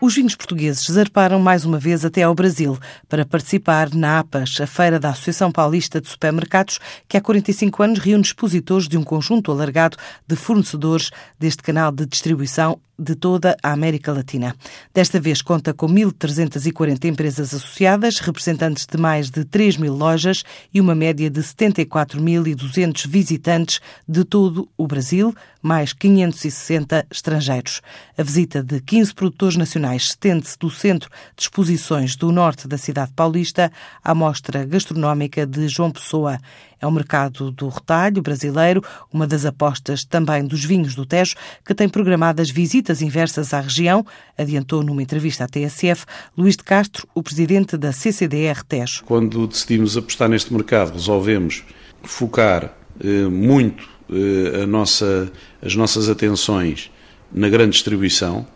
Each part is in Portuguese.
Os vinhos portugueses zarparam mais uma vez até ao Brasil para participar na APAS, a feira da Associação Paulista de Supermercados, que há 45 anos reúne expositores de um conjunto alargado de fornecedores deste canal de distribuição de toda a América Latina. Desta vez conta com 1.340 empresas associadas, representantes de mais de 3 mil lojas e uma média de 74.200 visitantes de todo o Brasil, mais 560 estrangeiros. A visita de 15 produtores nacionais estende-se do Centro de Exposições do Norte da cidade paulista à Mostra Gastronómica de João Pessoa. É o mercado do retalho brasileiro, uma das apostas também dos vinhos do Tejo, que tem programadas visitas inversas à região, adiantou numa entrevista à TSF Luís de Castro, o presidente da CCDR Tejo. Quando decidimos apostar neste mercado, resolvemos focar eh, muito eh, nossa, as nossas atenções na grande distribuição,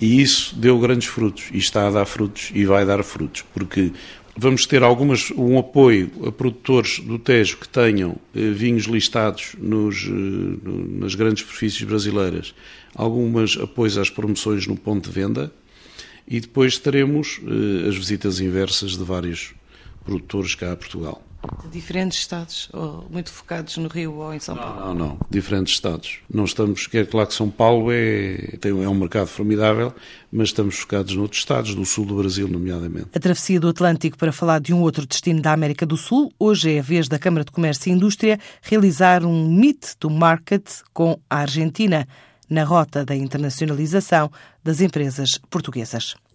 e isso deu grandes frutos e está a dar frutos e vai dar frutos, porque Vamos ter algumas, um apoio a produtores do Tejo que tenham eh, vinhos listados nos, eh, nas grandes superfícies brasileiras, algumas apoios às promoções no ponto de venda e depois teremos eh, as visitas inversas de vários produtores cá a Portugal. De diferentes estados, ou muito focados no Rio ou em São Paulo? Não, não, diferentes estados. Não estamos, quer claro que São Paulo é, tem, é um mercado formidável, mas estamos focados noutros estados, do sul do Brasil, nomeadamente. A travessia do Atlântico para falar de um outro destino da América do Sul, hoje é a vez da Câmara de Comércio e Indústria realizar um Meet to Market com a Argentina, na rota da internacionalização das empresas portuguesas.